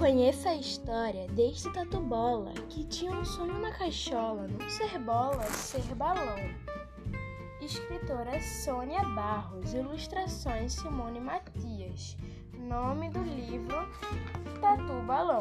Conheça a história deste tatu bola que tinha um sonho na caixola não ser bola, ser balão. Escritora Sônia Barros, ilustrações Simone Matias. Nome do livro Tatu Balão.